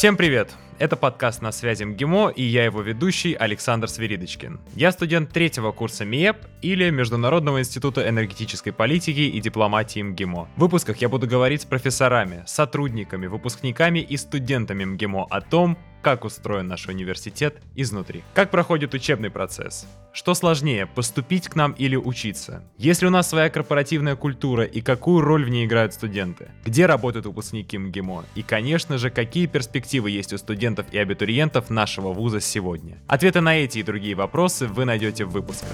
Всем привет! Это подкаст «На связи МГИМО» и я его ведущий Александр Свиридочкин. Я студент третьего курса МИЭП или Международного института энергетической политики и дипломатии МГИМО. В выпусках я буду говорить с профессорами, сотрудниками, выпускниками и студентами МГИМО о том, как устроен наш университет изнутри. Как проходит учебный процесс? Что сложнее, поступить к нам или учиться? Есть ли у нас своя корпоративная культура и какую роль в ней играют студенты? Где работают выпускники МГИМО? И, конечно же, какие перспективы есть у студентов и абитуриентов нашего вуза сегодня? Ответы на эти и другие вопросы вы найдете в выпусках.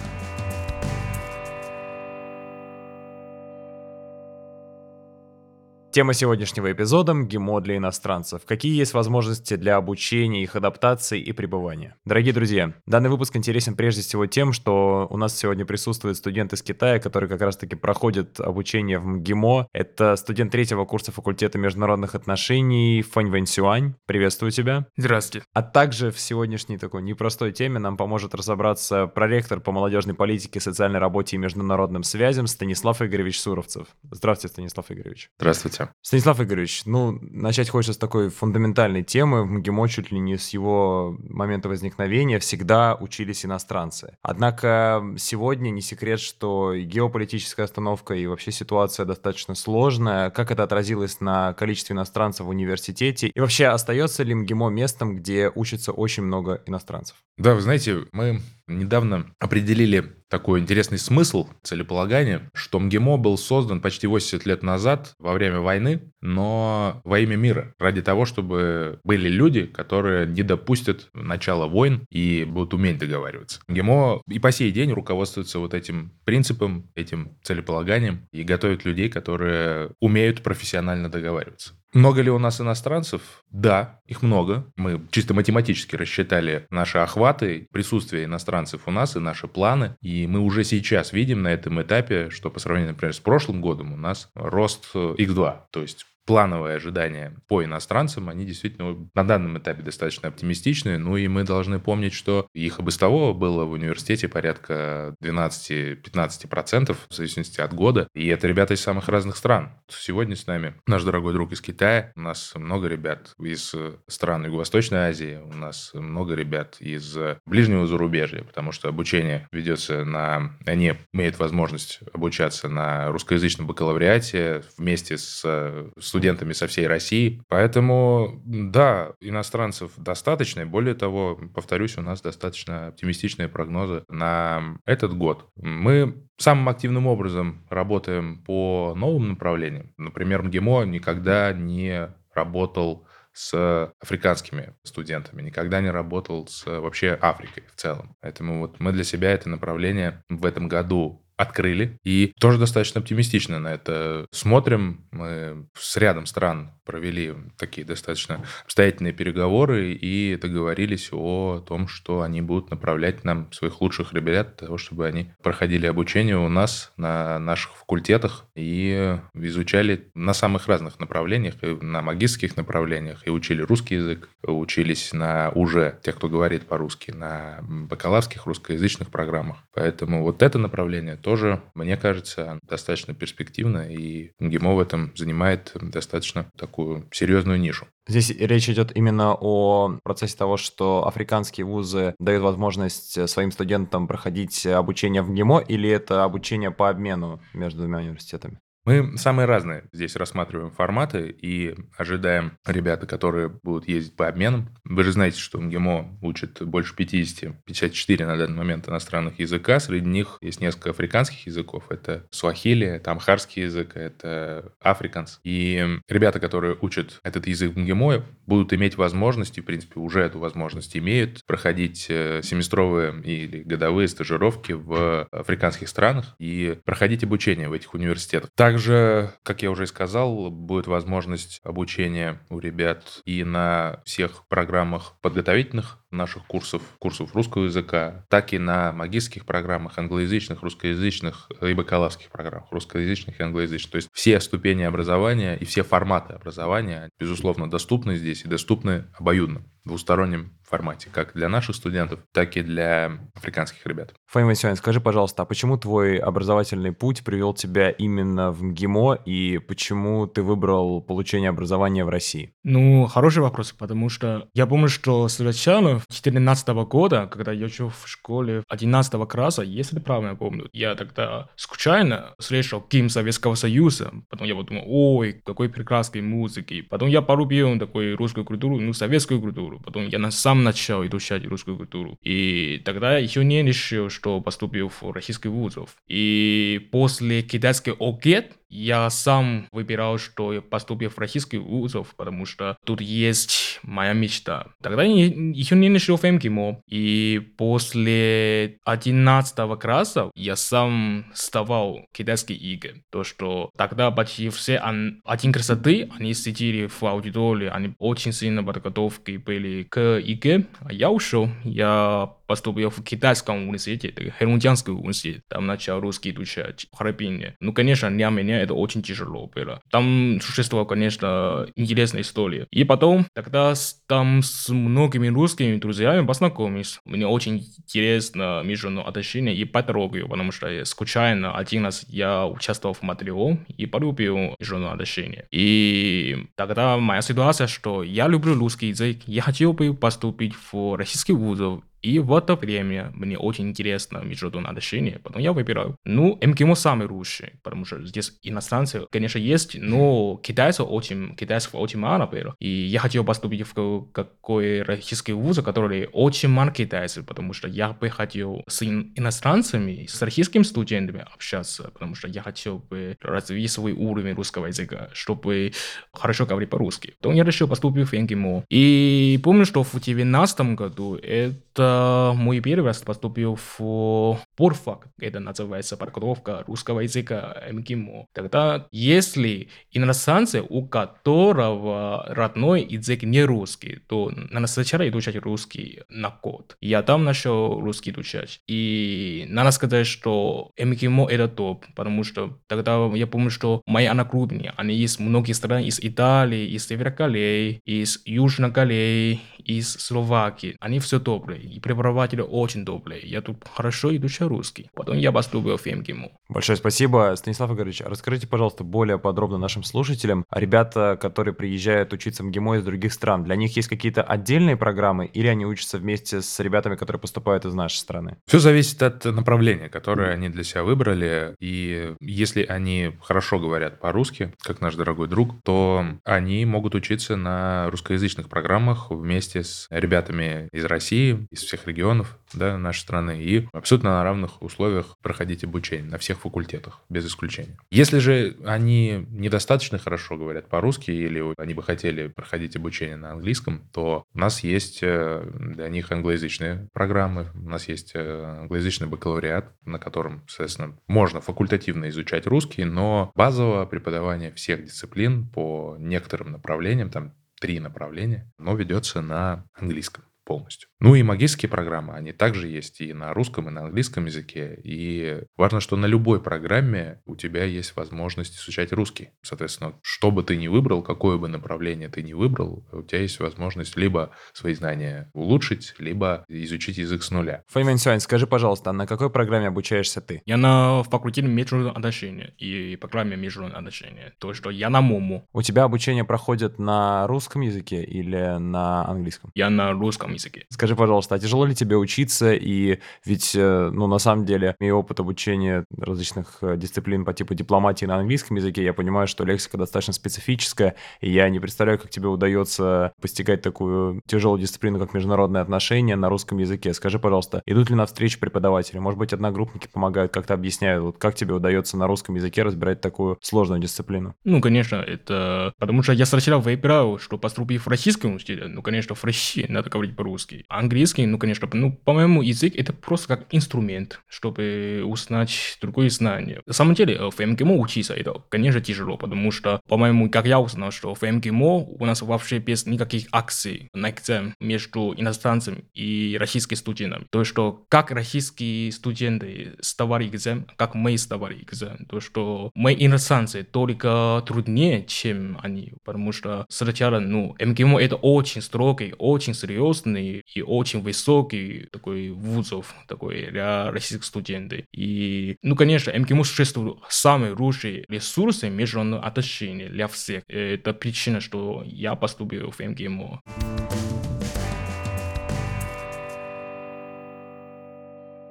Тема сегодняшнего эпизода – МГИМО для иностранцев. Какие есть возможности для обучения, их адаптации и пребывания? Дорогие друзья, данный выпуск интересен прежде всего тем, что у нас сегодня присутствует студент из Китая, который как раз-таки проходит обучение в МГИМО. Это студент третьего курса факультета международных отношений Фань Вэнь Сюань. Приветствую тебя. Здравствуйте. А также в сегодняшней такой непростой теме нам поможет разобраться проректор по молодежной политике, социальной работе и международным связям Станислав Игоревич Суровцев. Здравствуйте, Станислав Игоревич. Здравствуйте. Станислав Игоревич, ну, начать хочется с такой фундаментальной темы. В МГИМО чуть ли не с его момента возникновения всегда учились иностранцы. Однако сегодня не секрет, что и геополитическая остановка, и вообще ситуация достаточно сложная. Как это отразилось на количестве иностранцев в университете? И вообще, остается ли МГИМО местом, где учится очень много иностранцев? Да, вы знаете, мы недавно определили такой интересный смысл целеполагания, что МГИМО был создан почти 80 лет назад во время войны, но во имя мира, ради того, чтобы были люди, которые не допустят начала войн и будут уметь договариваться. МГИМО и по сей день руководствуется вот этим принципом, этим целеполаганием и готовит людей, которые умеют профессионально договариваться. Много ли у нас иностранцев? Да, их много. Мы чисто математически рассчитали наши охваты, присутствие иностранцев у нас и наши планы. И мы уже сейчас видим на этом этапе, что по сравнению, например, с прошлым годом у нас рост x2. То есть плановые ожидания по иностранцам, они действительно на данном этапе достаточно оптимистичны. Ну и мы должны помнить, что их того было в университете порядка 12-15% в зависимости от года. И это ребята из самых разных стран. Сегодня с нами наш дорогой друг из Китая. У нас много ребят из стран Юго-Восточной Азии. У нас много ребят из ближнего зарубежья, потому что обучение ведется на... Они имеют возможность обучаться на русскоязычном бакалавриате вместе с, с студентами со всей России. Поэтому, да, иностранцев достаточно. Более того, повторюсь, у нас достаточно оптимистичные прогнозы на этот год. Мы самым активным образом работаем по новым направлениям. Например, МГИМО никогда не работал с африканскими студентами, никогда не работал с вообще Африкой в целом. Поэтому вот мы для себя это направление в этом году открыли. И тоже достаточно оптимистично на это смотрим. Мы с рядом стран провели такие достаточно обстоятельные переговоры и договорились о том, что они будут направлять нам своих лучших ребят для того, чтобы они проходили обучение у нас на наших факультетах и изучали на самых разных направлениях, и на магистрских направлениях, и учили русский язык, учились на уже, тех, кто говорит по-русски, на бакалаврских русскоязычных программах. Поэтому вот это направление тоже, мне кажется, достаточно перспективно, и МГИМО в этом занимает достаточно такую серьезную нишу. Здесь речь идет именно о процессе того, что африканские вузы дают возможность своим студентам проходить обучение в МГИМО, или это обучение по обмену между двумя университетами? Мы самые разные здесь рассматриваем форматы и ожидаем ребята, которые будут ездить по обменам. Вы же знаете, что МГИМО учит больше 50, 54 на данный момент иностранных языка. Среди них есть несколько африканских языков. Это суахили, это амхарский язык, это африканс. И ребята, которые учат этот язык в МГИМО, будут иметь возможность, и, в принципе, уже эту возможность имеют, проходить э, семестровые или годовые стажировки в африканских странах и проходить обучение в этих университетах. Также также, как я уже и сказал, будет возможность обучения у ребят и на всех программах подготовительных наших курсов, курсов русского языка, так и на магистрских программах, англоязычных, русскоязычных и бакалаврских программах, русскоязычных и англоязычных. То есть все ступени образования и все форматы образования, безусловно, доступны здесь и доступны обоюдно, в двустороннем формате, как для наших студентов, так и для африканских ребят. Фаим Васильевич, скажи, пожалуйста, а почему твой образовательный путь привел тебя именно в МГИМО и почему ты выбрал получение образования в России? Ну, хороший вопрос, потому что я помню, что сначала 2014 года, когда я учил в школе 11 класса, если правильно помню, я тогда случайно слышал гимн Советского Союза. Потом я подумал, ой, какой прекрасной музыки. Потом я полюбил такой русскую культуру, ну, советскую культуру. Потом я на сам начал изучать русскую культуру. И тогда еще не решил, что поступил в российский вузов. И после китайской ОГЭТ я сам выбирал, что я поступил в российский вузов, потому что тут есть моя мечта. Тогда я еще не нашел ФМГИМО. И после 11 класса я сам ставал китайские игры. То, что тогда почти все один красоты, они сидели в аудитории, они очень сильно подготовки были к игре. А я ушел, я поступил в китайском университете, Херунджанский университет, там начал русский изучать Харбине. Ну, конечно, для меня это очень тяжело было. Там существовала, конечно, интересная история. И потом, тогда там с многими русскими друзьями познакомились. Мне очень интересно международное отношение и патрогию, потому что случайно один раз я участвовал в Матрио и полюбил международное отношение. И тогда моя ситуация, что я люблю русский язык, я хотел бы поступить в российский вузов, и в это время мне очень интересно международное отношение, потом я выбираю. Ну, МКМО самый лучший, потому что здесь иностранцы, конечно, есть, но китайцев очень, китайцев очень мало было. И я хотел поступить в какой российский вуз, который очень мало китайцев, потому что я бы хотел с иностранцами, с российскими студентами общаться, потому что я хотел бы развить свой уровень русского языка, чтобы хорошо говорить по-русски. Потом я решил поступить в МКМО. И помню, что в 2019 году это мой первый раз поступил в Порфак, это называется подготовка русского языка МГИМО. Тогда, если иностранцы, у которого родной язык не русский, то надо сначала изучать русский на код. Я там начал русский изучать. И надо сказать, что МГИМО это топ, потому что тогда я помню, что мои одногруппники, они из многих стран, из Италии, из Севера Кореи, из Южной Кореи, из Словакии. Они все добрые. И преподаватели очень добрые. Я тут хорошо изучаю русский. Потом я поступил в МГИМО. Большое спасибо. Станислав Игоревич, расскажите, пожалуйста, более подробно нашим слушателям. Ребята, которые приезжают учиться в МГИМО из других стран, для них есть какие-то отдельные программы или они учатся вместе с ребятами, которые поступают из нашей страны? Все зависит от направления, которое они для себя выбрали. И если они хорошо говорят по-русски, как наш дорогой друг, то они могут учиться на русскоязычных программах вместе с ребятами из России, из всех регионов да, нашей страны и абсолютно на равных условиях проходить обучение на всех факультетах, без исключения. Если же они недостаточно хорошо говорят по-русски или они бы хотели проходить обучение на английском, то у нас есть э, для них англоязычные программы, у нас есть э, англоязычный бакалавриат, на котором, соответственно, можно факультативно изучать русский, но базовое преподавание всех дисциплин по некоторым направлениям, там три направления, но ведется на английском полностью. Ну и магистрские программы, они также есть и на русском, и на английском языке. И важно, что на любой программе у тебя есть возможность изучать русский. Соответственно, что бы ты ни выбрал, какое бы направление ты ни выбрал, у тебя есть возможность либо свои знания улучшить, либо изучить язык с нуля. Файмин Сюань, скажи, пожалуйста, на какой программе обучаешься ты? Я на факультете международных отношений и программе международных отношений. То, что я на МОМУ. У тебя обучение проходит на русском языке или на английском? Я на русском языке. Скажи, пожалуйста, а тяжело ли тебе учиться? И ведь, э, ну, на самом деле, имея опыт обучения различных э, дисциплин по типу дипломатии на английском языке, я понимаю, что лексика достаточно специфическая, и я не представляю, как тебе удается постигать такую тяжелую дисциплину, как международные отношения на русском языке. Скажи, пожалуйста, идут ли на встречу преподаватели? Может быть, одногруппники помогают, как-то объясняют, вот как тебе удается на русском языке разбирать такую сложную дисциплину? Ну, конечно, это потому что я сначала выбирал, что поступив в российском университете, ну, конечно, в России надо говорить по-русски. Английский, ну, конечно, ну, по-моему, язык это просто как инструмент, чтобы узнать другое знание. На самом деле, в МГИМО учиться это, конечно, тяжело, потому что, по-моему, как я узнал, что в МГИМО у нас вообще без никаких акций на экзамен между иностранцами и российскими студентами. То, что как российские студенты сдавали экзамен, как мы сдавали экзамен. То, что мы иностранцы только труднее, чем они, потому что сначала, ну, МГИМО это очень строгий, очень серьезный серьезный и очень высокий такой вузов такой для российских студентов. И, ну, конечно, МГИМО существует самые лучшие ресурсы международных отношений для всех. Это причина, что я поступил в МГИМО.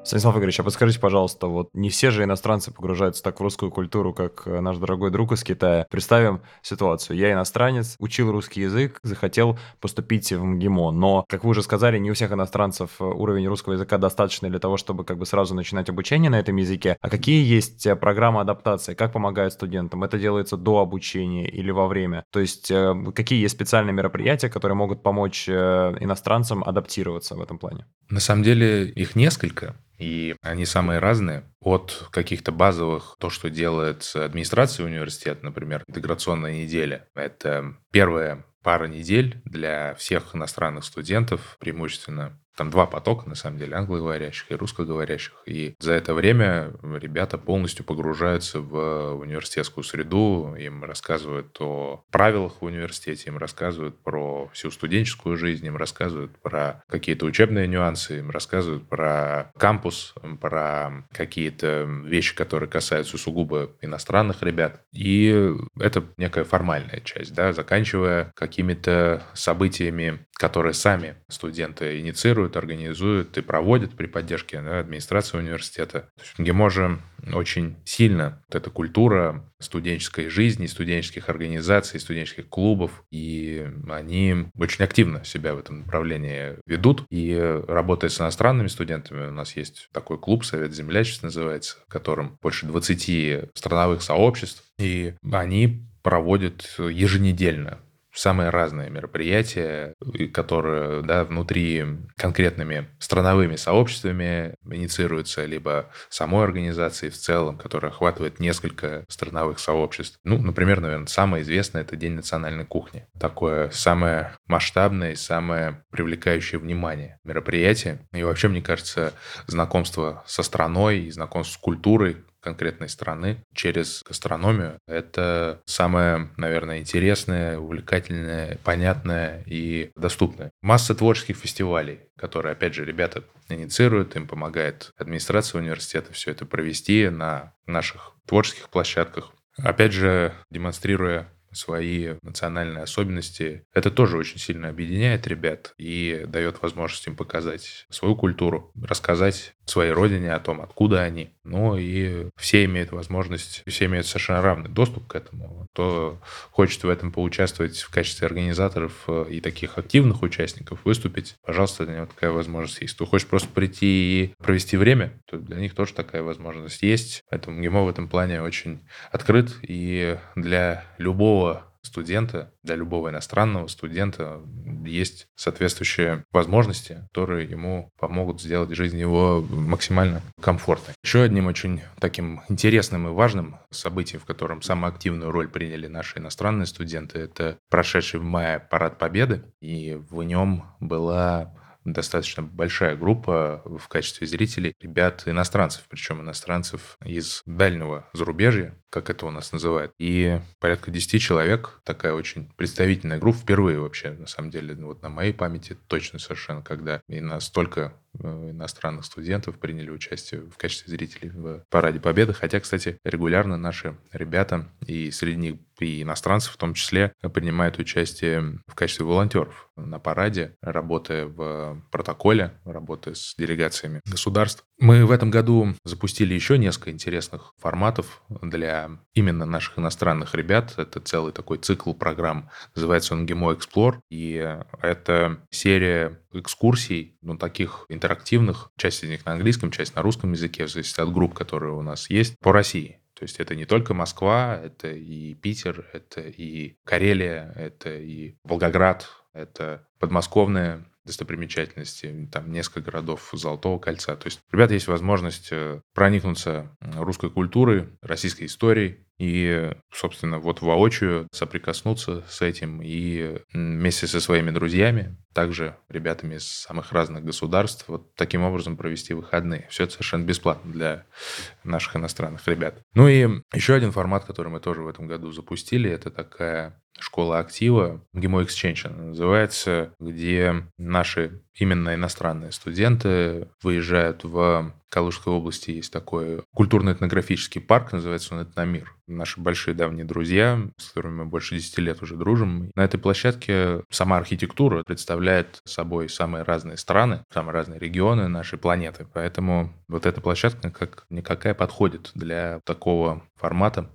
Станислав Игоревич, а подскажите, пожалуйста, вот не все же иностранцы погружаются так в русскую культуру, как э, наш дорогой друг из Китая. Представим ситуацию. Я иностранец, учил русский язык, захотел поступить в МГИМО, но, как вы уже сказали, не у всех иностранцев э, уровень русского языка достаточный для того, чтобы как бы сразу начинать обучение на этом языке. А какие есть э, программы адаптации? Как помогают студентам? Это делается до обучения или во время? То есть какие есть специальные мероприятия, которые могут помочь иностранцам адаптироваться в этом плане? На самом деле их несколько. И они самые разные. От каких-то базовых, то, что делает администрация университета, например, интеграционная неделя. Это первая пара недель для всех иностранных студентов, преимущественно там два потока, на самом деле, англоговорящих и русскоговорящих. И за это время ребята полностью погружаются в университетскую среду, им рассказывают о правилах в университете, им рассказывают про всю студенческую жизнь, им рассказывают про какие-то учебные нюансы, им рассказывают про кампус, про какие-то вещи, которые касаются сугубо иностранных ребят. И это некая формальная часть, да, заканчивая какими-то событиями, которые сами студенты инициируют, организуют и проводят при поддержке да, администрации университета. То есть очень сильно вот эта культура студенческой жизни, студенческих организаций, студенческих клубов, и они очень активно себя в этом направлении ведут. И работая с иностранными студентами, у нас есть такой клуб «Совет землячеств» называется, в котором больше 20 страновых сообществ, и они проводят еженедельно самые разные мероприятия, которые да, внутри конкретными страновыми сообществами инициируются, либо самой организацией в целом, которая охватывает несколько страновых сообществ. Ну, например, наверное, самое известное – это День национальной кухни. Такое самое масштабное и самое привлекающее внимание мероприятие. И вообще, мне кажется, знакомство со страной и знакомство с культурой конкретной страны через гастрономию. Это самое, наверное, интересное, увлекательное, понятное и доступное. Масса творческих фестивалей, которые, опять же, ребята инициируют, им помогает администрация университета все это провести на наших творческих площадках. Опять же, демонстрируя свои национальные особенности. Это тоже очень сильно объединяет ребят и дает возможность им показать свою культуру, рассказать своей родине о том, откуда они. Ну и все имеют возможность, все имеют совершенно равный доступ к этому. Кто хочет в этом поучаствовать в качестве организаторов э, и таких активных участников, выступить, пожалуйста, для него такая возможность есть. Кто хочет просто прийти и провести время, то для них тоже такая возможность есть. Поэтому ГИМО в этом плане очень открыт и для любого студента, для любого иностранного студента есть соответствующие возможности, которые ему помогут сделать жизнь его максимально комфортной. Еще одним очень таким интересным и важным событием, в котором самую активную роль приняли наши иностранные студенты, это прошедший в мае Парад Победы, и в нем была достаточно большая группа в качестве зрителей ребят иностранцев, причем иностранцев из дальнего зарубежья, как это у нас называют. И порядка 10 человек, такая очень представительная группа, впервые вообще, на самом деле, вот на моей памяти точно совершенно, когда и настолько э, иностранных студентов приняли участие в качестве зрителей в Параде Победы. Хотя, кстати, регулярно наши ребята, и среди них и иностранцев в том числе, принимают участие в качестве волонтеров на параде, работая в протоколе, работая с делегациями государств. Мы в этом году запустили еще несколько интересных форматов для именно наших иностранных ребят. Это целый такой цикл программ, называется он GEMO Explore, и это серия экскурсий, ну, таких интерактивных, часть из них на английском, часть на русском языке, в зависимости от групп, которые у нас есть, по России. То есть это не только Москва, это и Питер, это и Карелия, это и Волгоград, это подмосковные достопримечательности, там несколько городов Золотого кольца. То есть, ребята, есть возможность э, проникнуться русской культурой, российской историей, и, собственно, вот воочию соприкоснуться с этим и вместе со своими друзьями, также ребятами из самых разных государств, вот таким образом провести выходные. Все это совершенно бесплатно для наших иностранных ребят. Ну и еще один формат, который мы тоже в этом году запустили, это такая школа актива, GMO Exchange она называется, где наши именно иностранные студенты выезжают в Калужской области есть такой культурно-этнографический парк, называется он «Этномир». Наши большие давние друзья, с которыми мы больше 10 лет уже дружим. На этой площадке сама архитектура представляет собой самые разные страны, самые разные регионы нашей планеты. Поэтому вот эта площадка как никакая подходит для такого формата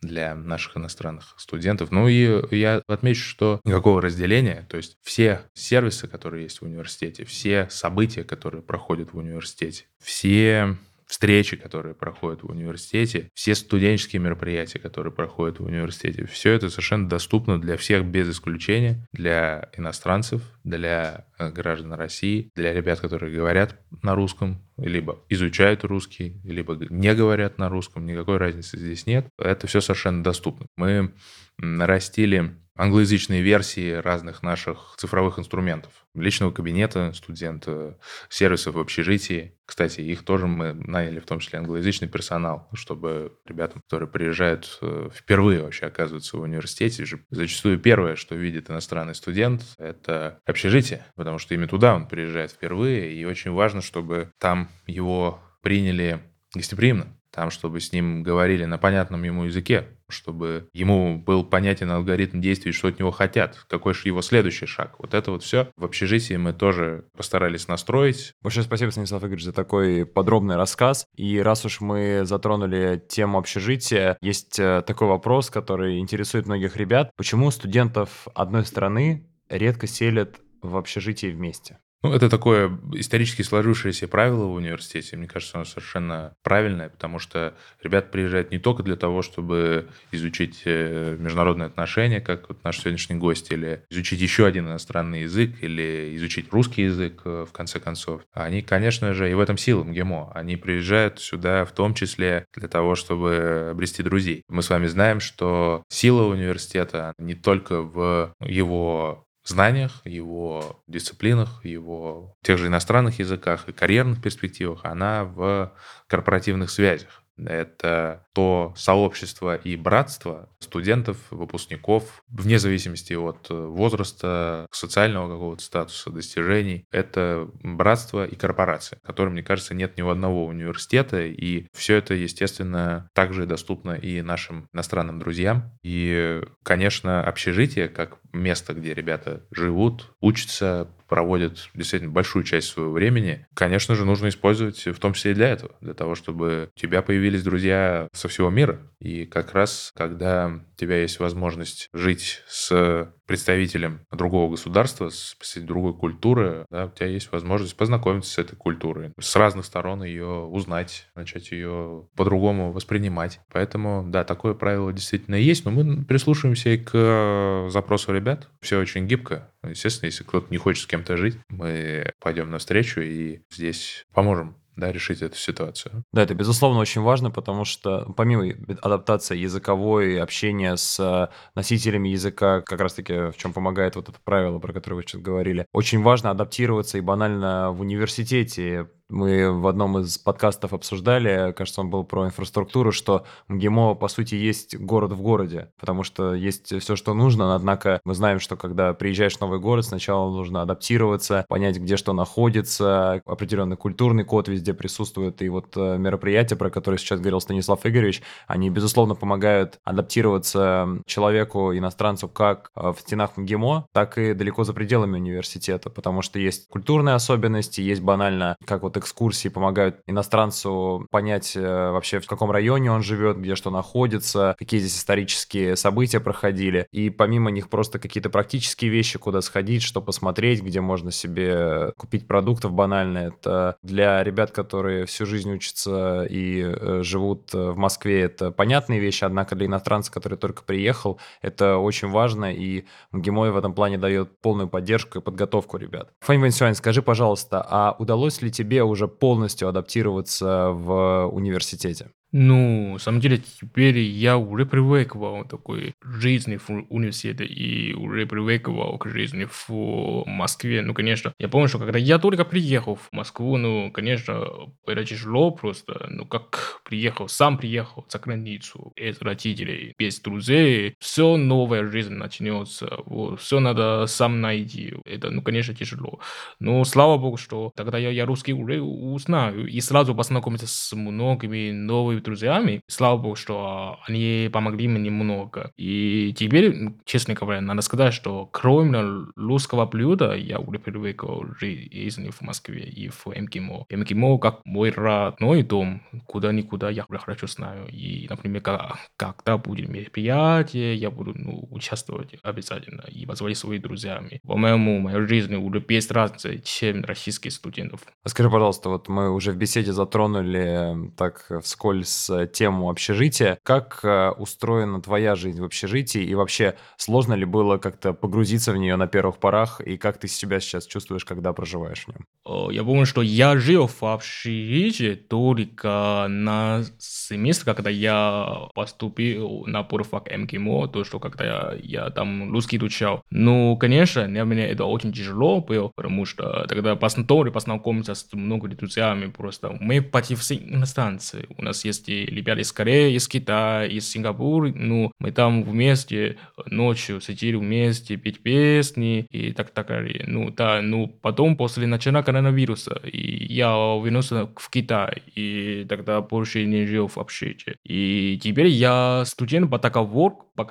для наших иностранных студентов. Ну и я отмечу, что никакого разделения, то есть все сервисы, которые есть в университете, все события, которые проходят в университете, все встречи, которые проходят в университете, все студенческие мероприятия, которые проходят в университете, все это совершенно доступно для всех без исключения, для иностранцев, для э, граждан России, для ребят, которые говорят на русском, либо изучают русский, либо не говорят на русском, никакой разницы здесь нет. Это все совершенно доступно. Мы нарастили англоязычные версии разных наших цифровых инструментов. Личного кабинета студента, сервисов в общежитии. Кстати, их тоже мы наняли, в том числе англоязычный персонал, чтобы ребятам, которые приезжают э, впервые вообще оказываются в университете, же зачастую первое, что видит иностранный студент, это общежитие, потому что именно туда он приезжает впервые, и очень важно, чтобы там его приняли гостеприимно, там, чтобы с ним говорили на понятном ему языке, чтобы ему был понятен алгоритм действий, что от него хотят, какой же его следующий шаг. Вот это вот все в общежитии мы тоже постарались настроить. Большое спасибо, Станислав Игоревич, за такой подробный рассказ. И раз уж мы затронули тему общежития, есть э, такой вопрос, который интересует многих ребят. Почему студентов одной страны редко селят в общежитии вместе? Ну, это такое исторически сложившееся правило в университете. Мне кажется, оно совершенно правильное, потому что ребят приезжают не только для того, чтобы изучить э, международные отношения, как вот наш сегодняшний гость, или изучить еще один иностранный язык, или изучить русский язык, э, в конце концов. Они, конечно же, и в этом сила МГИМО. Они приезжают сюда в том числе для того, чтобы обрести друзей. Мы с вами знаем, что сила университета не только в его знаниях, его дисциплинах, его тех же иностранных языках и карьерных перспективах, она в корпоративных связях. Это то сообщество и братство студентов, выпускников, вне зависимости от возраста, социального какого-то статуса, достижений. Это братство и корпорация, которым, мне кажется, нет ни у одного университета. И все это, естественно, также доступно и нашим иностранным друзьям. И, конечно, общежитие, как место, где ребята живут, учатся, проводят действительно большую часть своего времени, конечно же, нужно использовать в том числе и для этого, для того, чтобы у тебя появились друзья со всего мира. И как раз, когда тебя есть возможность жить с представителем другого государства, с представителем другой культуры, да, у тебя есть возможность познакомиться с этой культурой, с разных сторон ее узнать, начать ее по-другому воспринимать. Поэтому, да, такое правило действительно есть, но мы прислушиваемся и к запросу ребят. Все очень гибко. Естественно, если кто-то не хочет с кем-то жить, мы пойдем навстречу и здесь поможем да, решить эту ситуацию. Да, это, безусловно, очень важно, потому что помимо адаптации языковой, общения с носителями языка, как раз-таки в чем помогает вот это правило, про которое вы сейчас говорили, очень важно адаптироваться и банально в университете мы в одном из подкастов обсуждали, кажется, он был про инфраструктуру, что МГИМО, по сути, есть город в городе, потому что есть все, что нужно, однако мы знаем, что когда приезжаешь в новый город, сначала нужно адаптироваться, понять, где что находится, определенный культурный код везде присутствует, и вот э, мероприятия, про которые сейчас говорил Станислав Игоревич, они, безусловно, помогают адаптироваться человеку, иностранцу, как э, в стенах МГИМО, так и далеко за пределами университета, потому что есть культурные особенности, есть банально, как вот экскурсии помогают иностранцу понять э, вообще, в каком районе он живет, где что находится, какие здесь исторические события проходили. И помимо них просто какие-то практические вещи, куда сходить, что посмотреть, где можно себе купить продуктов банально. Это для ребят, которые всю жизнь учатся и э, живут в Москве, это понятные вещи, однако для иностранца, который только приехал, это очень важно, и МГИМО в этом плане дает полную поддержку и подготовку ребят. Фань Вэнсюань, скажи, пожалуйста, а удалось ли тебе уже полностью адаптироваться в университете? Ну, на самом деле, теперь я уже привыкал к такой жизни в университете и уже привыкал к жизни в Москве. Ну, конечно, я помню, что когда я только приехал в Москву, ну, конечно, это тяжело просто. Ну, как приехал, сам приехал за границу, без родителей, без друзей, все новая жизнь начнется. Вот, все надо сам найти. Это, ну, конечно, тяжело. Но слава богу, что тогда я, я русский уже узнаю и сразу познакомиться с многими новыми друзьями. Слава богу, что они помогли мне немного. И теперь, честно говоря, надо сказать, что кроме русского блюда, я уже привык жизни в Москве и в МГИМО. МГИМО как мой родной дом, куда-никуда я хорошо знаю. И, например, как, когда будет мероприятие, я буду ну, участвовать обязательно и позвонить своими друзьями. По-моему, моя жизнь уже без разницы, чем российских студентов. Скажи, пожалуйста, вот мы уже в беседе затронули так вскользь с тему общежития. Как э, устроена твоя жизнь в общежитии и вообще сложно ли было как-то погрузиться в нее на первых порах и как ты себя сейчас чувствуешь, когда проживаешь в нем? Я помню, что я жил в общежитии только на семестр, когда я поступил на полфак МГИМО, то, что когда я, я там русский изучал. Ну, конечно, для меня это очень тяжело было, потому что тогда познакомиться с многими друзьями, просто мы почти все иностранцы. У нас есть и ребята из Кореи, из Китая, из Сингапура, ну, мы там вместе ночью сидели вместе, петь песни и так далее. Ну, да, ну, потом после начала коронавируса, и я вернулся в Китай, и тогда больше не жил в общежитии. И теперь я студент по договору, по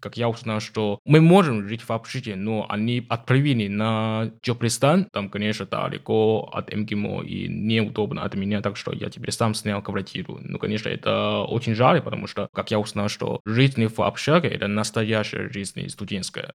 как я узнал, что мы можем жить в общежитии, но они отправили на Джопристан, там, конечно, далеко от МГИМО и неудобно от меня, так что я теперь сам снял квартиру. Ну, конечно, это очень жаль, потому что, как я узнал, что жизнь в общаге – это настоящая жизнь студенческая.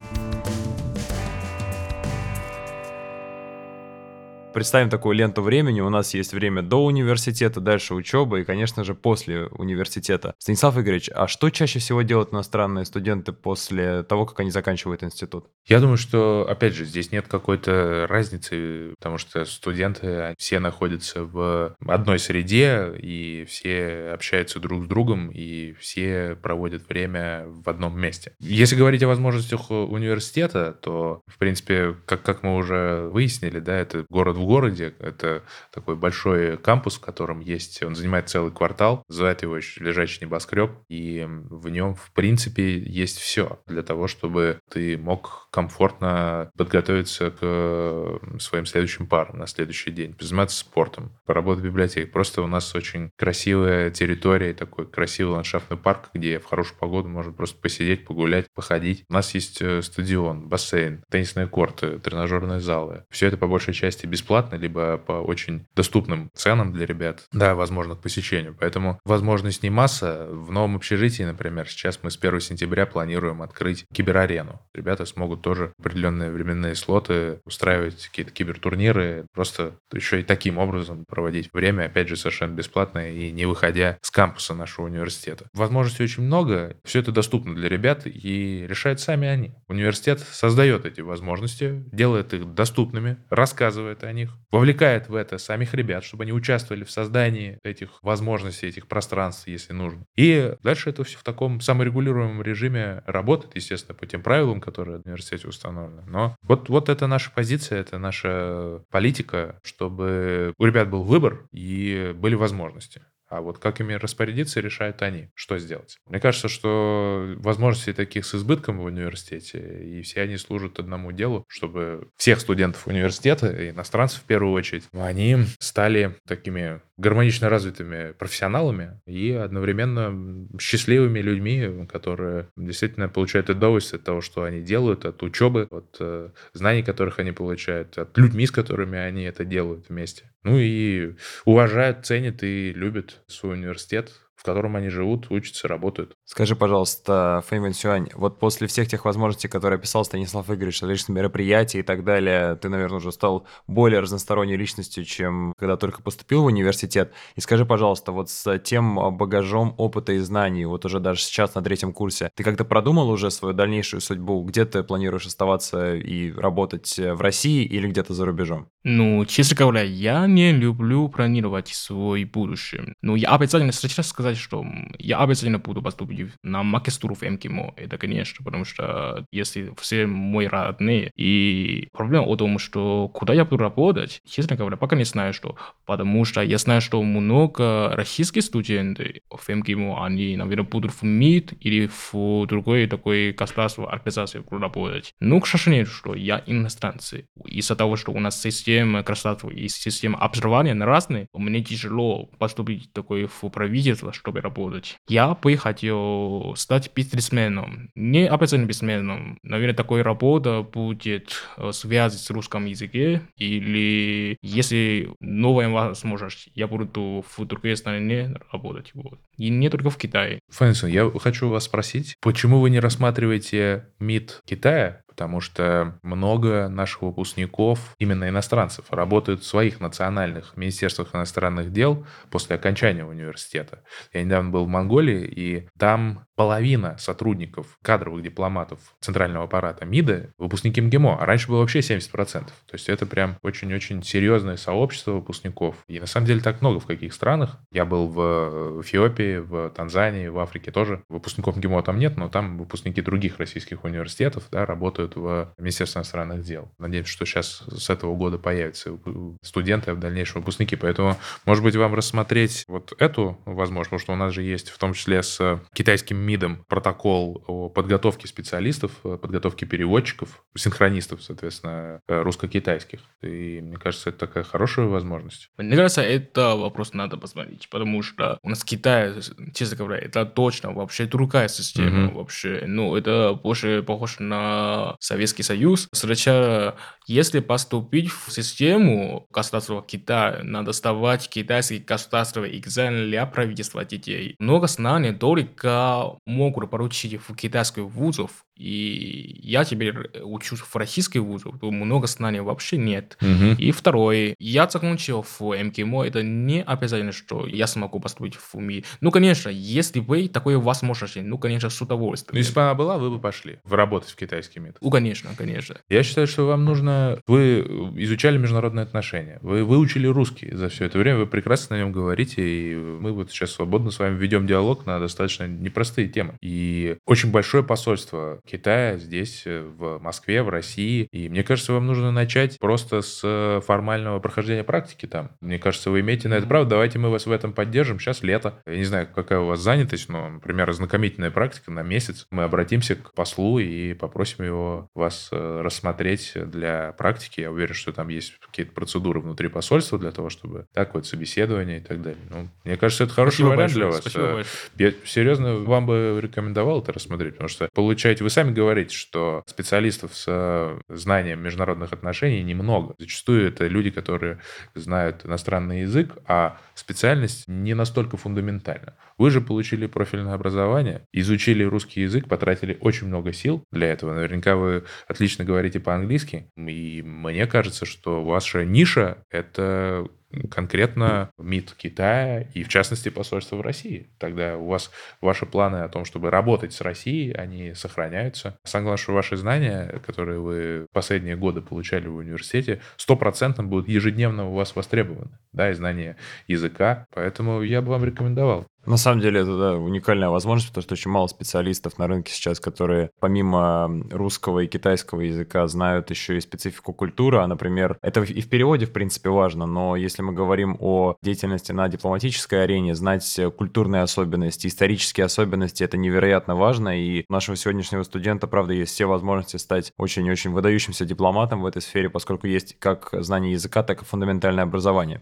Представим такую ленту времени. У нас есть время до университета, дальше учеба и, конечно же, после университета. Станислав Игоревич, а что чаще всего делают иностранные студенты после того, как они заканчивают институт? Я думаю, что, опять же, здесь нет какой-то разницы, потому что студенты все находятся в одной среде, и все общаются друг с другом, и все проводят время в одном месте. Если говорить о возможностях университета, то, в принципе, как, как мы уже выяснили, да, это город в городе. Это такой большой кампус, в котором есть... Он занимает целый квартал, называют его еще лежачий небоскреб, и в нем, в принципе, есть все для того, чтобы ты мог комфортно подготовиться к своим следующим парам на следующий день, заниматься спортом, поработать в библиотеке. Просто у нас очень красивая территория, такой красивый ландшафтный парк, где в хорошую погоду можно просто посидеть, погулять, походить. У нас есть э, стадион, бассейн, теннисные корты, тренажерные залы. Все это по большей части бесплатно бесплатно, либо по очень доступным ценам для ребят, да, возможно, к посещению. Поэтому возможностей масса. В новом общежитии, например, сейчас мы с 1 сентября планируем открыть киберарену. Ребята смогут тоже определенные временные слоты устраивать какие-то кибертурниры, просто еще и таким образом проводить время, опять же, совершенно бесплатно и не выходя с кампуса нашего университета. Возможностей очень много, все это доступно для ребят и решают сами они. Университет создает эти возможности, делает их доступными, рассказывает о них, вовлекает в это самих ребят, чтобы они участвовали в создании этих возможностей, этих пространств, если нужно. И дальше это все в таком саморегулируемом режиме работает, естественно, по тем правилам, которые в университете установлены. Но вот, вот это наша позиция, это наша политика, чтобы у ребят был выбор и были возможности. А вот как ими распорядиться, решают они, что сделать. Мне кажется, что возможностей таких с избытком в университете, и все они служат одному делу, чтобы всех студентов университета, иностранцев в первую очередь, они стали такими гармонично развитыми профессионалами и одновременно счастливыми людьми, которые действительно получают удовольствие от того, что они делают, от учебы, от э, знаний, которых они получают, от людьми, с которыми они это делают вместе. Ну и уважают, ценят и любят свой университет, в котором они живут, учатся, работают. Скажи, пожалуйста, Фэйвен Сюань, вот после всех тех возможностей, которые описал Станислав Игоревич, различных мероприятий и так далее, ты, наверное, уже стал более разносторонней личностью, чем когда только поступил в университет. И скажи, пожалуйста, вот с тем багажом опыта и знаний, вот уже даже сейчас на третьем курсе, ты как-то продумал уже свою дальнейшую судьбу? Где ты планируешь оставаться и работать в России или где-то за рубежом? Ну, честно говоря, я не люблю планировать свой будущее. Но я обязательно сейчас сказать, что я обязательно буду поступить на магистратуру в МГИМО. Это, конечно, потому что если все мои родные, и проблема в том, что куда я буду работать, честно говоря, пока не знаю, что. Потому что я знаю, что много российских студентов в МГИМО, они, наверное, будут в МИД или в другой такой государственной организации работать. Ну, к сожалению, что я иностранцы. Из-за того, что у нас система государства и система образования разные, мне тяжело поступить такой в правительство, чтобы работать. Я бы хотел стать бизнесменом. Не обязательно бизнесменом. Наверное, такой работа будет э, связь с русским языком или если новая возможность, я буду в другой стране работать. Вот. И не только в Китае. Фэнсон, я хочу вас спросить, почему вы не рассматриваете МИД Китая потому что много наших выпускников, именно иностранцев, работают в своих национальных министерствах иностранных дел после окончания университета. Я недавно был в Монголии, и там половина сотрудников, кадровых дипломатов центрального аппарата МИДа выпускники МГИМО, а раньше было вообще 70%. То есть это прям очень-очень серьезное сообщество выпускников. И на самом деле так много в каких странах. Я был в Эфиопии, в Танзании, в Африке тоже. Выпускников МГИМО там нет, но там выпускники других российских университетов да, работают в Министерстве иностранных дел. Надеемся, что сейчас с этого года появятся студенты, а в дальнейшем выпускники. Поэтому, может быть, вам рассмотреть вот эту возможность, потому что у нас же есть в том числе с китайским МИДом протокол о подготовке специалистов, подготовке переводчиков, синхронистов, соответственно, русско-китайских. И мне кажется, это такая хорошая возможность. Мне кажется, это вопрос надо посмотреть, потому что у нас Китай, честно говоря, это точно вообще другая система mm-hmm. вообще. Ну, это больше похоже на Советский Союз. Сначала, если поступить в систему государства Китая, надо сдавать китайский государственный экзамен для правительства детей. Много знаний только могут получить в китайских вузов, и я теперь учусь в российской то много знаний вообще нет. Угу. И второе, я закончил в МКМО, это не обязательно, что я смогу поступить в МИ. Ну, конечно, если вы такой возможности, ну, конечно, с удовольствием. Ну, если бы она была, вы бы пошли в работать в китайский МИД. Ну, конечно, конечно. Я считаю, что вам нужно... Вы изучали международные отношения, вы выучили русский за все это время, вы прекрасно на нем говорите, и мы вот сейчас свободно с вами ведем диалог на достаточно непростые темы. И очень большое посольство Китая здесь, э, в Москве, в России. И мне кажется, вам нужно начать просто с э, формального прохождения практики там. Мне кажется, вы имеете на это право. Давайте мы вас в этом поддержим. Сейчас лето. Я не знаю, какая у вас занятость, но, например, ознакомительная практика на месяц. Мы обратимся к послу и попросим его вас э, рассмотреть для практики. Я уверен, что там есть какие-то процедуры внутри посольства для того, чтобы так вот собеседование и так далее. Ну, мне кажется, это хороший Спасибо вариант большое. для вас. Спасибо Я серьезно вам бы рекомендовал это рассмотреть, потому что получаете, вы сами говорите, что специалистов с э, знанием международных отношений немного. Зачастую это люди, которые знают иностранный язык, а специальность не настолько фундаментальна. Вы же получили профильное образование, изучили русский язык, потратили очень много сил для этого. Наверняка вы отлично говорите по-английски. И мне кажется, что ваша ниша — это конкретно МИД Китая и, в частности, посольство в России. Тогда у вас ваши планы о том, чтобы работать с Россией, они сохраняются. Самое главное, что ваши знания, которые вы последние годы получали в университете, стопроцентно будут ежедневно у вас востребованы, да, и знания языка. Поэтому я бы вам рекомендовал. На самом деле это да, уникальная возможность, потому что очень мало специалистов на рынке сейчас, которые помимо русского и китайского языка знают еще и специфику культуры. А, например, это и в переводе, в принципе, важно, но если мы говорим о деятельности на дипломатической арене, знать культурные особенности, исторические особенности, это невероятно важно. И у нашего сегодняшнего студента, правда, есть все возможности стать очень-очень выдающимся дипломатом в этой сфере, поскольку есть как знание языка, так и фундаментальное образование.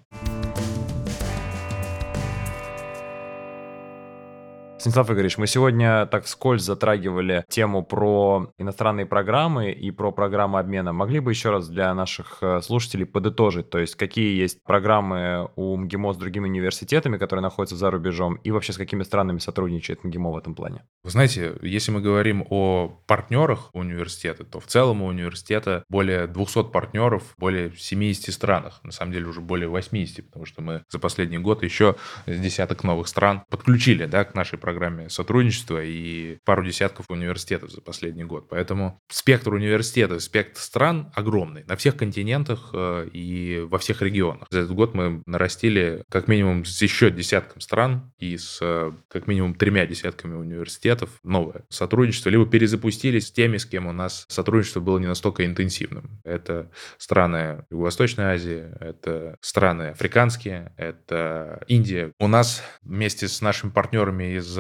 Станислав Игоревич, мы сегодня так вскользь затрагивали тему про иностранные программы и про программы обмена. Могли бы еще раз для наших э, слушателей подытожить, то есть какие есть программы у МГИМО с другими университетами, которые находятся за рубежом, и вообще с какими странами сотрудничает МГИМО в этом плане? Вы знаете, если мы говорим о партнерах университета, то в целом у университета более 200 партнеров более 70 странах, на самом деле уже более 80, потому что мы за последний год еще десяток новых стран подключили да, к нашей программе программе сотрудничества и пару десятков университетов за последний год. Поэтому спектр университетов, спектр стран огромный на всех континентах э, и во всех регионах. За этот год мы нарастили как минимум с еще десятком стран и с э, как минимум тремя десятками университетов новое сотрудничество, либо перезапустились с теми, с кем у нас сотрудничество было не настолько интенсивным. Это страны Юго-Восточной Азии, это страны африканские, это Индия. У нас вместе с нашими партнерами из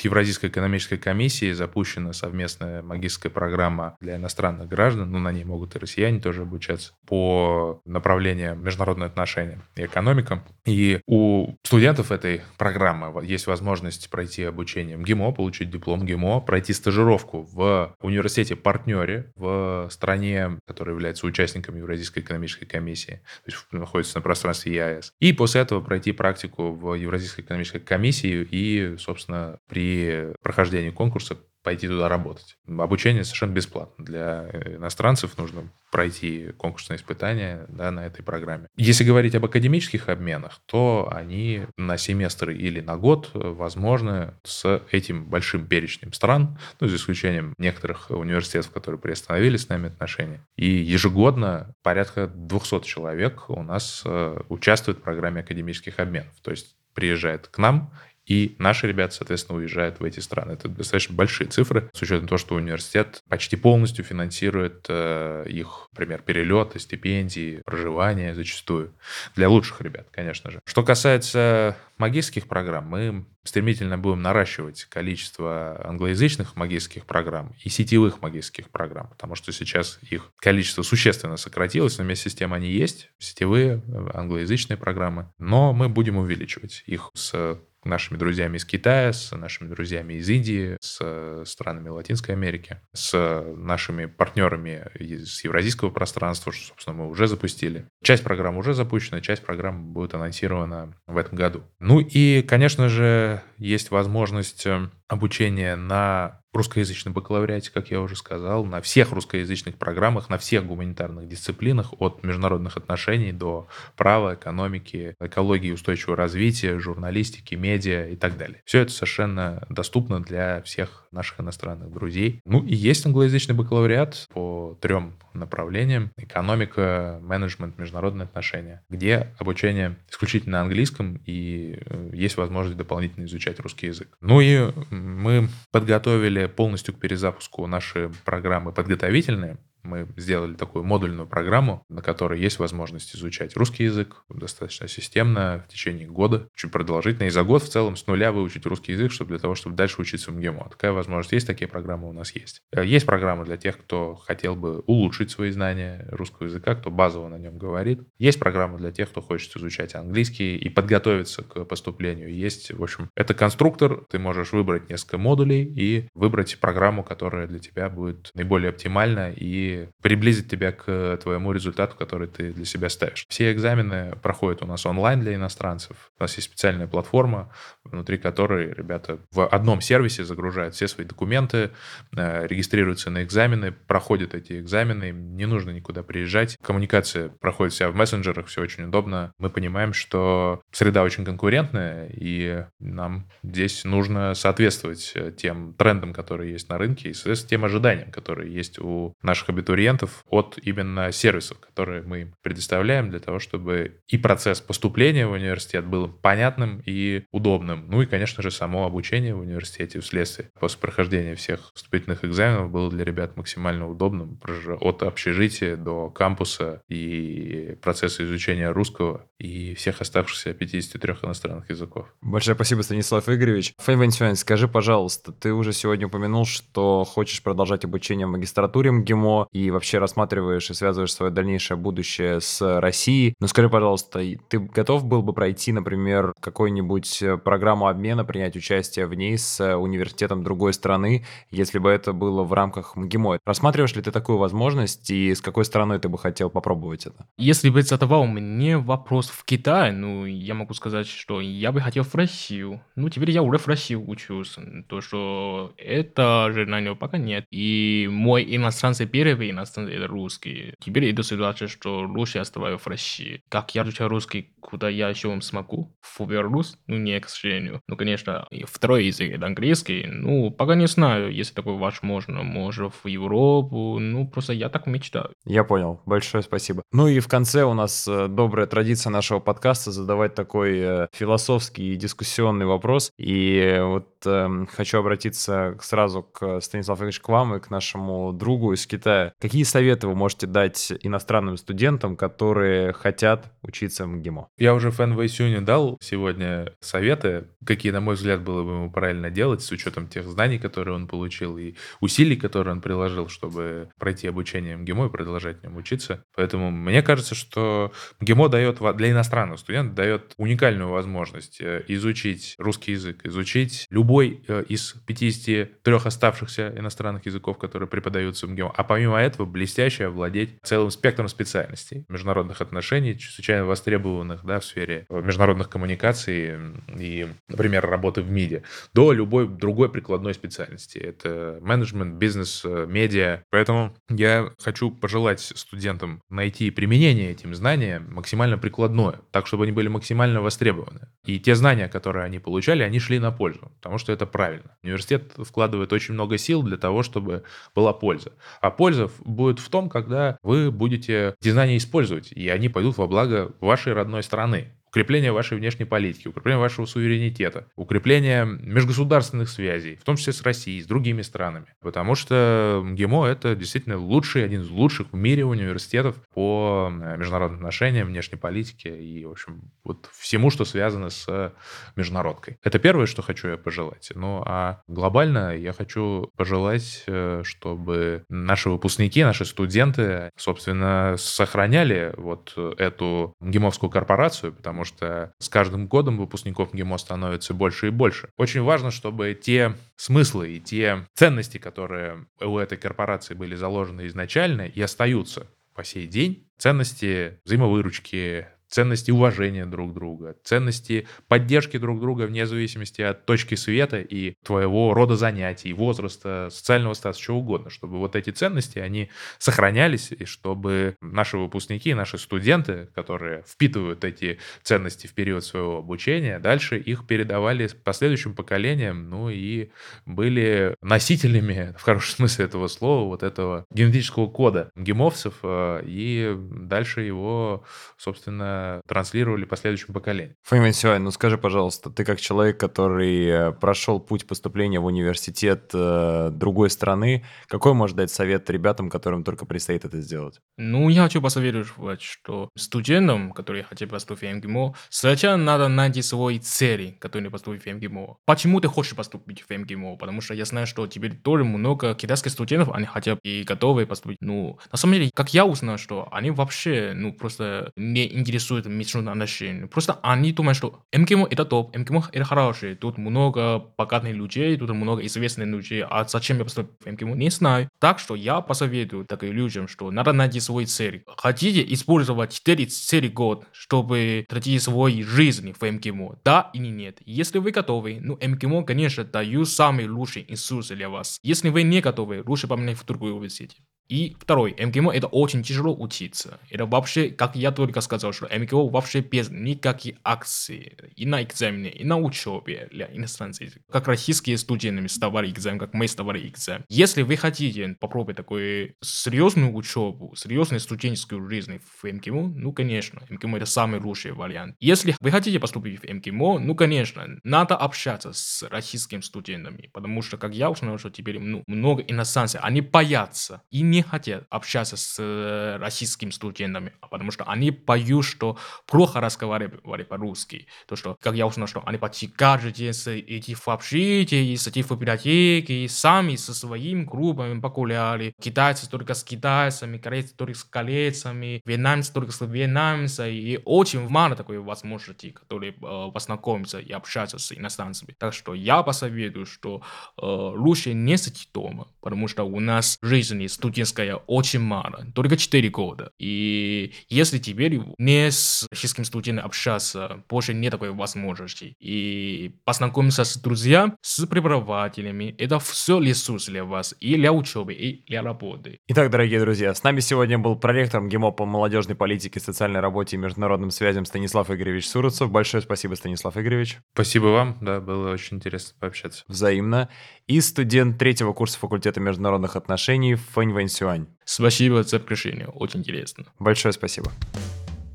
Евразийской экономической комиссии запущена совместная магистрская программа для иностранных граждан, ну, на ней могут и россияне тоже обучаться, по направлению международные отношения и экономика. И у студентов этой программы есть возможность пройти обучение МГИМО, получить диплом ГИМО, пройти стажировку в университете-партнере в стране, которая является участником Евразийской экономической комиссии, то есть находится на пространстве ЕАЭС. И после этого пройти практику в Евразийской экономической комиссии и, собственно, при прохождении конкурса пойти туда работать. Обучение совершенно бесплатно. Для иностранцев нужно пройти конкурсные испытания да, на этой программе. Если говорить об академических обменах, то они на семестр или на год возможны с этим большим перечнем стран, ну, за исключением некоторых университетов, которые приостановили с нами отношения. И ежегодно порядка 200 человек у нас э, участвуют в программе академических обменов. То есть приезжает к нам и наши ребята, соответственно, уезжают в эти страны. Это достаточно большие цифры, с учетом того, что университет почти полностью финансирует э, их, например, перелеты, стипендии, проживание зачастую. Для лучших ребят, конечно же. Что касается магистрских программ, мы стремительно будем наращивать количество англоязычных магистрских программ и сетевых магистрских программ, потому что сейчас их количество существенно сократилось, но вместе с тем они есть, сетевые англоязычные программы, но мы будем увеличивать их с нашими друзьями из Китая, с нашими друзьями из Индии, с странами Латинской Америки, с нашими партнерами из евразийского пространства, что, собственно, мы уже запустили. Часть программ уже запущена, часть программ будет анонсирована в этом году. Ну и, конечно же, есть возможность э, обучения на русскоязычном бакалавриате, как я уже сказал, на всех русскоязычных программах, на всех гуманитарных дисциплинах, от международных отношений до права, экономики, экологии, устойчивого развития, журналистики, медиа и так далее. Все это совершенно доступно для всех наших иностранных друзей. Ну и есть англоязычный бакалавриат по трем направлениям. Экономика, менеджмент, международные отношения, где обучение исключительно английском и э, есть возможность дополнительно изучать русский язык. Ну и мы подготовили полностью к перезапуску наши программы подготовительные мы сделали такую модульную программу, на которой есть возможность изучать русский язык достаточно системно в течение года, чуть продолжительно, и за год в целом с нуля выучить русский язык, чтобы для того, чтобы дальше учиться в МГИМО. Такая возможность есть, такие программы у нас есть. Э, есть программы для тех, кто хотел бы улучшить свои знания русского языка, кто базово на нем говорит. Есть программы для тех, кто хочет изучать английский и подготовиться к поступлению. Есть, в общем, это конструктор, ты можешь выбрать несколько модулей и выбрать программу, которая для тебя будет наиболее оптимальна и приблизить тебя к твоему результату, который ты для себя ставишь. Все экзамены проходят у нас онлайн для иностранцев. У нас есть специальная платформа, внутри которой ребята в одном сервисе загружают все свои документы, э, регистрируются на экзамены, проходят эти экзамены, им не нужно никуда приезжать. Коммуникация проходит вся в мессенджерах, все очень удобно. Мы понимаем, что среда очень конкурентная, и нам здесь нужно соответствовать э, тем трендам, которые есть на рынке, и, соответственно, тем ожиданиям, которые есть у наших абитуриентов от именно сервисов, которые мы им предоставляем для того, чтобы и процесс поступления в университет был понятным и удобным. Ну и, конечно же, само обучение в университете вследствие после прохождения всех вступительных экзаменов было для ребят максимально удобным от общежития до кампуса и процесса изучения русского и всех оставшихся 53 иностранных языков. Большое спасибо, Станислав Игоревич. Вэньсюань, скажи, пожалуйста, ты уже сегодня упомянул, что хочешь продолжать обучение в магистратуре МГИМО и вообще рассматриваешь и связываешь свое дальнейшее будущее с Россией. Но скажи, пожалуйста, ты готов был бы пройти, например, какую-нибудь э, программу обмена, принять участие в ней с э, университетом другой страны, если бы это было в рамках МГИМО? Рассматриваешь ли ты такую возможность и с какой стороной ты бы хотел попробовать это? Если бы задавал мне вопрос в Китай, ну, я могу сказать, что я бы хотел в Россию. Ну, теперь я уже в России учусь. То, что это же него пока нет. И мой иностранный первый иностранцы, это русский. Теперь эта ситуация, что лучше оставаю в России. Как я изучаю русский, куда я еще смогу? В Беларусь? Ну, не, к сожалению. Ну, конечно, и второй язык это английский. Ну, пока не знаю, если такой возможно. Может, в Европу. Ну, просто я так мечтаю. Я понял. Большое спасибо. Ну и в конце у нас э, добрая традиция нашего подкаста задавать такой э, философский и дискуссионный вопрос. И вот э, хочу обратиться сразу к Станиславу Ильич, к вам и к нашему другу из Китая. Какие советы вы можете дать иностранным студентам, которые хотят учиться в МГИМО? Я уже Фэн Вэйсюню дал сегодня советы, какие, на мой взгляд, было бы ему правильно делать с учетом тех знаний, которые он получил, и усилий, которые он приложил, чтобы пройти обучение МГИМО и продолжать в нем учиться. Поэтому мне кажется, что МГИМО дает для иностранных студентов дает уникальную возможность э, изучить русский язык, изучить любой э, из 53 оставшихся иностранных языков, которые преподаются в МГИМО. А помимо этого, блестяще овладеть целым спектром специальностей международных отношений, чрезвычайно востребованных да, в сфере э, международных коммуникаций и, например, работы в МИДе, до любой другой прикладной специальности. Это менеджмент, бизнес, медиа. Поэтому я хочу пожелать студентам найти применение этим знаниям максимально прикладное, так, чтобы они были максимально востребованы. И те знания, которые они получали, они шли на пользу, потому что это правильно. Университет вкладывает очень много сил для того, чтобы была польза. А польза будет в том, когда вы будете эти знания использовать, и они пойдут во благо вашей родной страны укрепление вашей внешней политики, укрепление вашего суверенитета, укрепление межгосударственных связей, в том числе с Россией, с другими странами. Потому что МГИМО — это действительно лучший, один из лучших в мире университетов по э, международным отношениям, внешней политике и, в общем, вот всему, что связано с международкой. Это первое, что хочу я пожелать. Ну, а глобально я хочу пожелать, э, чтобы наши выпускники, наши студенты, собственно, сохраняли вот эту МГИМовскую корпорацию, потому потому что с каждым годом выпускников МГИМО становится больше и больше. Очень важно, чтобы те смыслы и те ценности, которые у этой корпорации были заложены изначально и остаются по сей день, ценности взаимовыручки, ценности уважения друг друга, ценности поддержки друг друга вне зависимости от точки света и твоего рода занятий, возраста, социального статуса, чего угодно, чтобы вот эти ценности, они сохранялись, и чтобы наши выпускники, наши студенты, которые впитывают эти ценности в период своего обучения, дальше их передавали последующим поколениям, ну и были носителями, в хорошем смысле этого слова, вот этого генетического кода гемовцев, э, и дальше его, собственно, транслировали последующим поколениям. Фомин Сюань, ну скажи, пожалуйста, ты как человек, который э, прошел путь поступления в университет э, другой страны, какой можешь дать совет ребятам, которым только предстоит это сделать? Ну, я хочу посоветовать, что студентам, которые хотят поступить в МГИМО, сначала надо найти свои цели, которые поступить в МГИМО. Почему ты хочешь поступить в МГИМО? Потому что я знаю, что теперь тоже много китайских студентов, они хотят и готовы поступить. Ну, на самом деле, как я узнал, что они вообще, ну, просто не интересуются интересует международные отношения. Просто они думают, что МКМ это топ, МКМ это хороший, тут много богатых людей, тут много известных людей, а зачем я поступил в МКМ, не знаю. Так что я посоветую таким людям, что надо найти свой цель. Хотите использовать 4 цели год, чтобы тратить свою жизнь в МКМ, да или нет? Если вы готовы, ну МКМ, конечно, дают самый лучший инструкции для вас. Если вы не готовы, лучше поменять в другой университете. И второй, МГИМО это очень тяжело учиться. Это вообще, как я только сказал, что МГИМО вообще без никаких акций и на экзамене, и на учебе для иностранцев. Как российские студенты сдавали экзамен, как мы сдавали экзамен. Если вы хотите попробовать такую серьезную учебу, серьезную студенческую жизнь в МГИМО, ну конечно, МГИМО это самый лучший вариант. Если вы хотите поступить в МГИМО, ну конечно, надо общаться с российскими студентами, потому что, как я узнал, что теперь ну, много иностранцев, они боятся и не не хотят общаться с э, российскими студентами, потому что они боятся, что плохо разговаривали по-русски. То, что, как я узнал, что они почти каждый день идти в общежитие, идти в библиотеки, сами со своими группами погуляли. Китайцы только с китайцами, корейцы только с корейцами, вьетнамцы только с вьетнамцами. И очень мало такой возможности, которые э, познакомиться и общаться с иностранцами. Так что я посоветую, что э, лучше не сидеть дома, потому что у нас жизнь студент студенческая очень мало, только 4 года. И если теперь не с российским студентом общаться, больше нет такой возможности. И познакомиться с друзьями, с преподавателями, это все ресурс для вас и для учебы, и для работы. Итак, дорогие друзья, с нами сегодня был проректор МГИМО по молодежной политике, социальной работе и международным связям Станислав Игоревич Суруцев. Большое спасибо, Станислав Игоревич. Спасибо вам, да, было очень интересно пообщаться. Взаимно. И студент третьего курса факультета международных отношений Фэнь Вэнь Сюань. Спасибо за приглашение, очень интересно. Большое спасибо.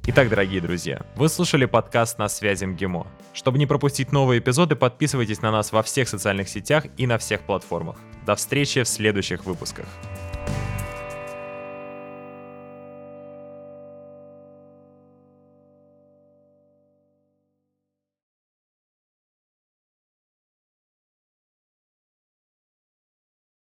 Итак, дорогие друзья, вы слушали подкаст «На связи МГИМО». Чтобы не пропустить новые эпизоды, подписывайтесь на нас во всех социальных сетях и на всех платформах. До встречи в следующих выпусках.